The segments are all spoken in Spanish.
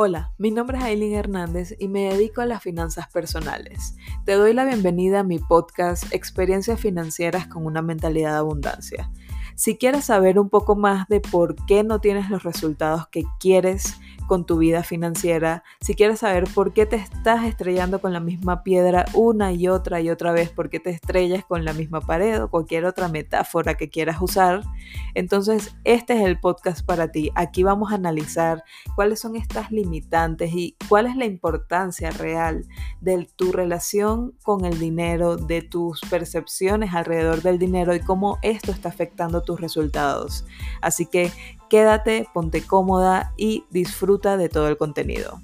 Hola, mi nombre es Aileen Hernández y me dedico a las finanzas personales. Te doy la bienvenida a mi podcast Experiencias Financieras con una mentalidad de abundancia. Si quieres saber un poco más de por qué no tienes los resultados que quieres, con tu vida financiera, si quieres saber por qué te estás estrellando con la misma piedra una y otra y otra vez, por qué te estrellas con la misma pared o cualquier otra metáfora que quieras usar, entonces este es el podcast para ti. Aquí vamos a analizar cuáles son estas limitantes y cuál es la importancia real de tu relación con el dinero, de tus percepciones alrededor del dinero y cómo esto está afectando tus resultados. Así que Quédate, ponte cómoda y disfruta de todo el contenido.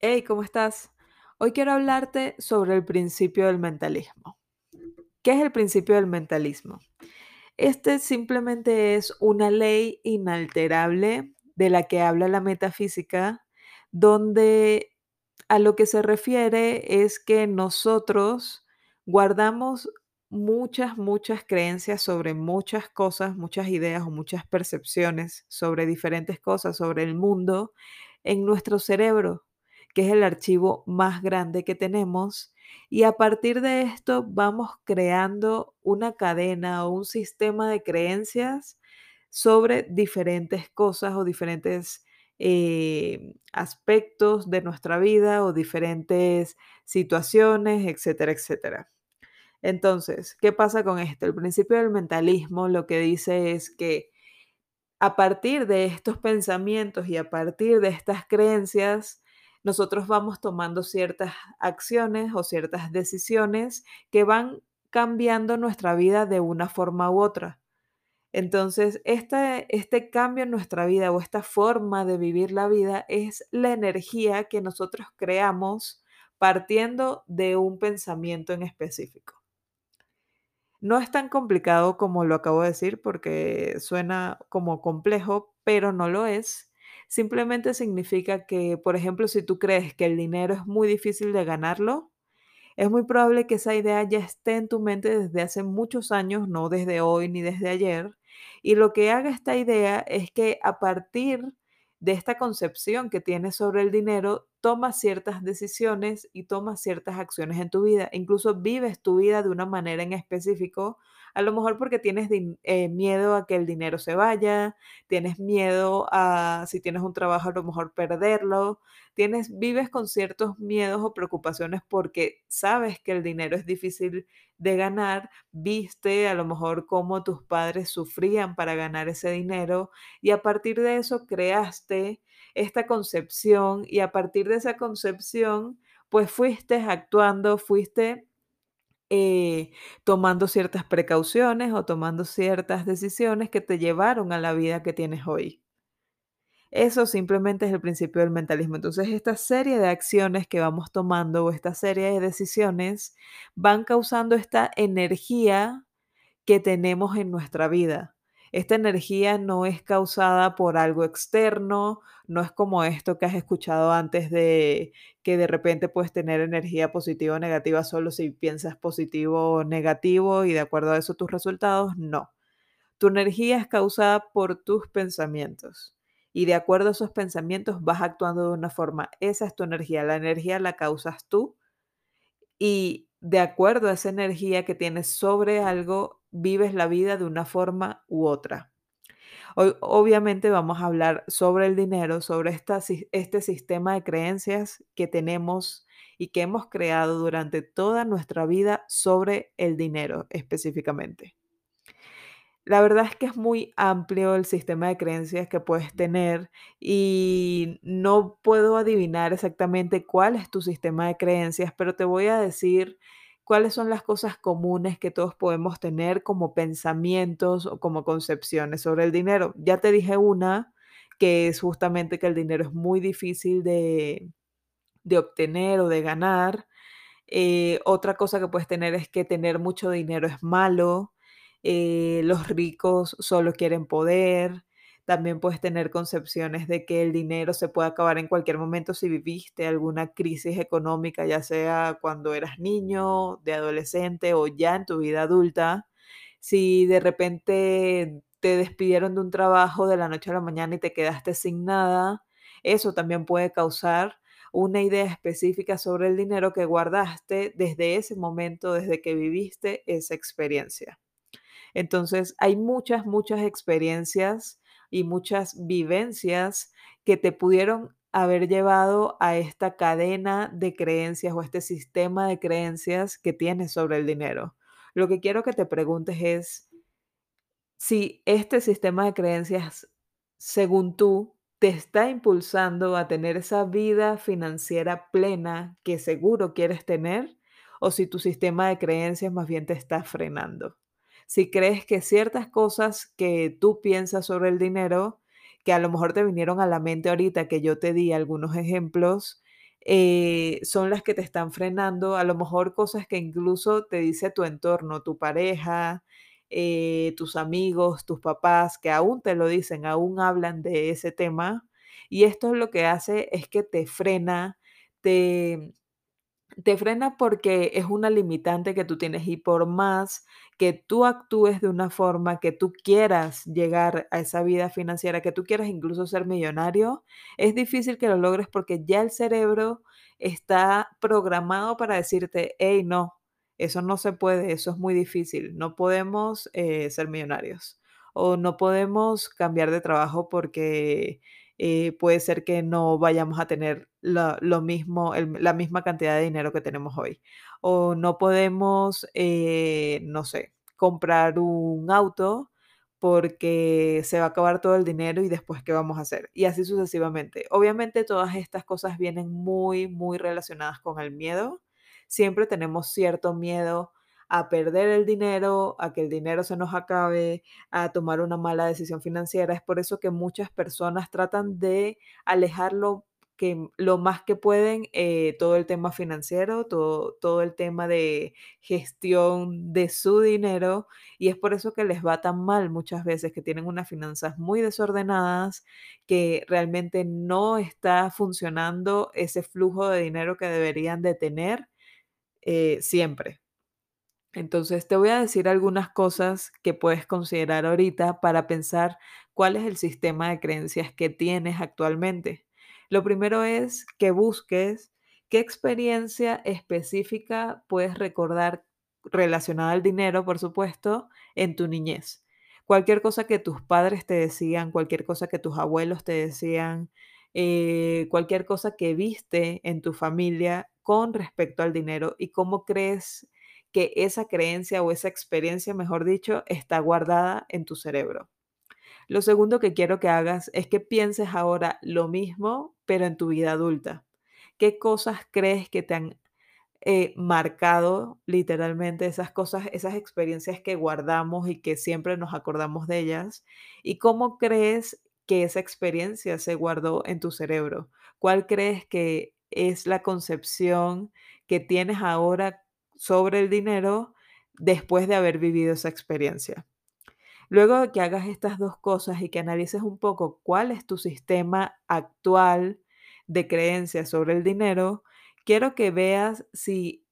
Hey, ¿cómo estás? Hoy quiero hablarte sobre el principio del mentalismo. ¿Qué es el principio del mentalismo? Este simplemente es una ley inalterable de la que habla la metafísica, donde a lo que se refiere es que nosotros guardamos muchas, muchas creencias sobre muchas cosas, muchas ideas o muchas percepciones sobre diferentes cosas, sobre el mundo, en nuestro cerebro, que es el archivo más grande que tenemos. Y a partir de esto vamos creando una cadena o un sistema de creencias sobre diferentes cosas o diferentes eh, aspectos de nuestra vida o diferentes situaciones, etcétera, etcétera. Entonces, ¿qué pasa con esto? El principio del mentalismo lo que dice es que a partir de estos pensamientos y a partir de estas creencias, nosotros vamos tomando ciertas acciones o ciertas decisiones que van cambiando nuestra vida de una forma u otra. Entonces, este, cambio en nuestra vida o esta forma de vivir la vida es la energía que nosotros creamos partiendo de un pensamiento en específico. No es tan complicado como lo acabo de decir porque suena como complejo, pero no lo es. Simplemente significa que, por ejemplo, si tú crees que el dinero es muy difícil de ganarlo, es muy probable que esa idea ya esté en tu mente desde hace muchos años, no desde hoy ni desde ayer. Y lo que haga esta idea es que a partir de esta concepción que tienes sobre el dinero, tomas ciertas decisiones y tomas ciertas acciones en tu vida. Incluso vives tu vida de una manera en específico a lo mejor porque tienes eh, miedo a que el dinero se vaya, tienes miedo a, si tienes un trabajo, a lo mejor perderlo, tienes, vives con ciertos miedos o preocupaciones porque sabes que el dinero es difícil de ganar, viste a lo mejor cómo tus padres sufrían para ganar ese dinero y a partir de eso creaste esta concepción y a partir de esa concepción pues fuiste actuando, fuiste eh, tomando ciertas precauciones o tomando ciertas decisiones que te llevaron a la vida que tienes hoy. Eso simplemente es el principio del mentalismo. Entonces, esta serie de acciones que vamos tomando o esta serie de decisiones van causando esta energía que tenemos en nuestra vida. Esta energía no es causada por algo externo, no es como esto que has escuchado antes de que de repente puedes tener energía positiva o negativa solo si piensas positivo o negativo y de acuerdo a eso tus resultados, no. Tu energía es causada por tus pensamientos y de acuerdo a esos pensamientos vas actuando de una forma. Esa es tu energía, la energía la causas tú y de acuerdo a esa energía que tienes sobre algo, vives la vida de una forma u otra. Hoy, obviamente vamos a hablar sobre el dinero, sobre esta, este sistema de creencias que tenemos y que hemos creado durante toda nuestra vida sobre el dinero específicamente. La verdad es que es muy amplio el sistema de creencias que puedes tener y no puedo adivinar exactamente cuál es tu sistema de creencias, pero te voy a decir cuáles son las cosas comunes que todos podemos tener como pensamientos o como concepciones sobre el dinero. Ya te dije una, que es justamente que el dinero es muy difícil de, obtener o de ganar. Eh, otra cosa que puedes tener es que tener mucho dinero es malo. Eh, los ricos solo quieren poder. También puedes tener concepciones de que el dinero se puede acabar en cualquier momento si viviste alguna crisis económica, ya sea cuando eras niño, de adolescente o ya en tu vida adulta. Si de repente te despidieron de un trabajo de la noche a la mañana y te quedaste sin nada, eso también puede causar una idea específica sobre el dinero que guardaste desde ese momento, desde que viviste esa experiencia. Entonces, hay muchas, muchas experiencias y muchas vivencias que te pudieron haber llevado a esta cadena de creencias o este sistema de creencias que tienes sobre el dinero. Lo que quiero que te preguntes es si este sistema de creencias, según tú, te está impulsando a tener esa vida financiera plena que seguro quieres tener, o si tu sistema de creencias más bien te está frenando. Si crees que ciertas cosas que tú piensas sobre el dinero, que a lo mejor te vinieron a la mente ahorita, que yo te di algunos ejemplos, eh, son las que te están frenando, a lo mejor cosas que incluso te dice tu entorno, tu pareja, eh, tus amigos, tus papás, que aún te lo dicen, aún hablan de ese tema. Y esto lo que hace es que te frena, te, te frena porque es una limitante que tú tienes y por más que tú actúes de una forma que tú quieras llegar a esa vida financiera, que tú quieras incluso ser millonario, es difícil que lo logres porque ya el cerebro está programado para decirte, hey, no, eso no se puede, eso es muy difícil, no podemos eh, ser millonarios o no podemos cambiar de trabajo porque eh, puede ser que no vayamos a tener la, lo mismo, la misma cantidad de dinero que tenemos hoy. O no podemos, eh, no sé, comprar un auto porque se va a acabar todo el dinero y después qué vamos a hacer. Y así sucesivamente. Obviamente todas estas cosas vienen muy, muy relacionadas con el miedo. Siempre tenemos cierto miedo a perder el dinero, a que el dinero se nos acabe, a tomar una mala decisión financiera. Es por eso que muchas personas tratan de alejarlo que lo más que pueden eh, todo el tema financiero, todo, todo el tema de gestión de su dinero y es por eso que les va tan mal muchas veces, que tienen unas finanzas muy desordenadas, que realmente no está funcionando ese flujo de dinero que deberían de tener eh, siempre. Entonces te voy a decir algunas cosas que puedes considerar ahorita para pensar cuál es el sistema de creencias que tienes actualmente. Lo primero es que busques qué experiencia específica puedes recordar relacionada al dinero, por supuesto, en tu niñez. Cualquier cosa que tus padres te decían, cualquier cosa que tus abuelos te decían, eh, cualquier cosa que viste en tu familia con respecto al dinero y cómo crees que esa creencia o esa experiencia, mejor dicho, está guardada en tu cerebro. Lo segundo que quiero que hagas es que pienses ahora lo mismo, pero en tu vida adulta. ¿Qué cosas crees que te han eh, marcado literalmente esas cosas, esas experiencias que guardamos y que siempre nos acordamos de ellas? ¿Y cómo crees que esa experiencia se guardó en tu cerebro? ¿Cuál crees que es la concepción que tienes ahora sobre el dinero después de haber vivido esa experiencia. Luego de que hagas estas dos cosas y que analices un poco cuál es tu sistema actual de creencias sobre el dinero, quiero que veas si,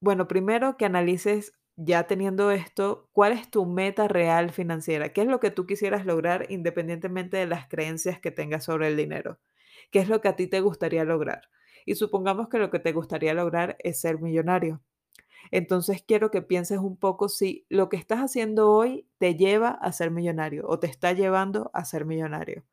bueno, primero que analices ya teniendo esto, cuál es tu meta real financiera, qué es lo que tú quisieras lograr independientemente de las creencias que tengas sobre el dinero, qué es lo que a ti te gustaría lograr. Y supongamos que lo que te gustaría lograr es ser millonario. Entonces quiero que pienses un poco si lo que estás haciendo hoy te lleva a ser millonario o te está llevando a ser millonario.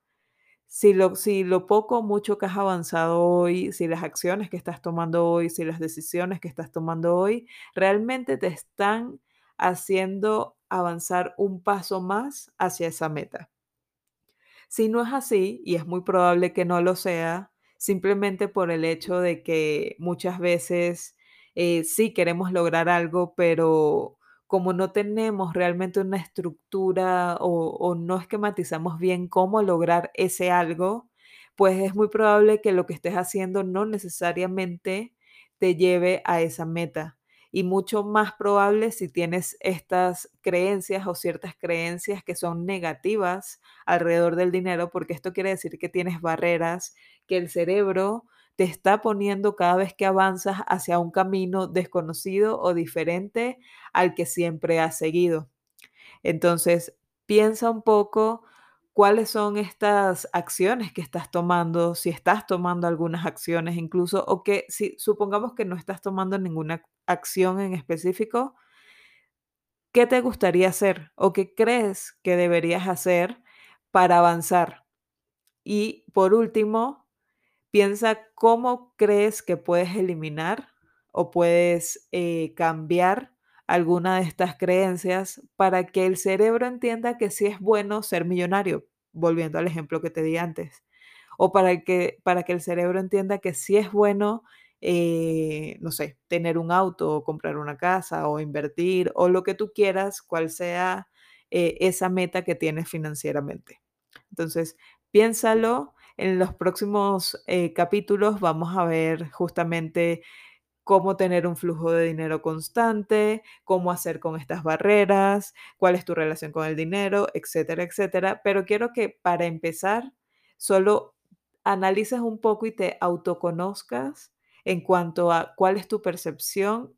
Si lo, si lo poco o mucho que has avanzado hoy, si las acciones que estás tomando hoy, si las decisiones que estás tomando hoy, realmente te están haciendo avanzar un paso más hacia esa meta. Si no es así, y es muy probable que no lo sea, simplemente por el hecho de que muchas veces eh, sí queremos lograr algo, pero como no tenemos realmente una estructura o, o no esquematizamos bien cómo lograr ese algo, pues es muy probable que lo que estés haciendo no necesariamente te lleve a esa meta. Y mucho más probable si tienes estas creencias o ciertas creencias que son negativas alrededor del dinero, porque esto quiere decir que tienes barreras, que el cerebro te está poniendo cada vez que avanzas hacia un camino desconocido o diferente al que siempre has seguido. Entonces, piensa un poco cuáles son estas acciones que estás tomando, si estás tomando algunas acciones incluso, o que si supongamos que no estás tomando ninguna acción en específico, ¿qué te gustaría hacer o qué crees que deberías hacer para avanzar? Y por último, piensa cómo crees que puedes eliminar o puedes eh, cambiar alguna de estas creencias para que el cerebro entienda que sí es bueno ser millonario, volviendo al ejemplo que te di antes, o para que, para que el cerebro entienda que sí es bueno, eh, no sé, tener un auto o comprar una casa o invertir o lo que tú quieras, cual sea eh, esa meta que tienes financieramente. Entonces, piénsalo. En los próximos eh, capítulos vamos a ver justamente cómo tener un flujo de dinero constante, cómo hacer con estas barreras, cuál es tu relación con el dinero, etcétera, etcétera. Pero quiero que para empezar, solo analices un poco y te autoconozcas en cuanto a cuál es tu percepción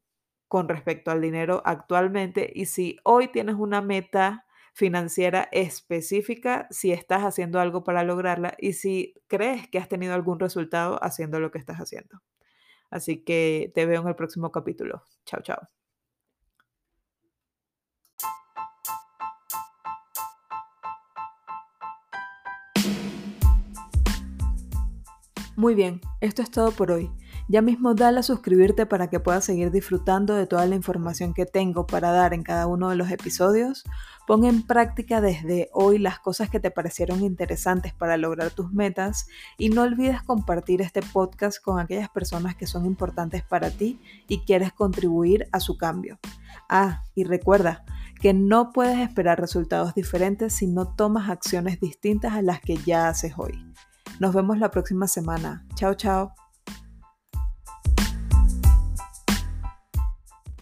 con respecto al dinero actualmente y si hoy tienes una meta financiera específica, si estás haciendo algo para lograrla y si crees que has tenido algún resultado haciendo lo que estás haciendo. Así que te veo en el próximo capítulo. Chao, chao. Muy bien, esto es todo por hoy. Ya mismo dale a suscribirte para que puedas seguir disfrutando de toda la información que tengo para dar en cada uno de los episodios. Pon en práctica desde hoy las cosas que te parecieron interesantes para lograr tus metas y no olvides compartir este podcast con aquellas personas que son importantes para ti y quieres contribuir a su cambio. Ah, y recuerda que no puedes esperar resultados diferentes si no tomas acciones distintas a las que ya haces hoy. Nos vemos la próxima semana. Chao, chao.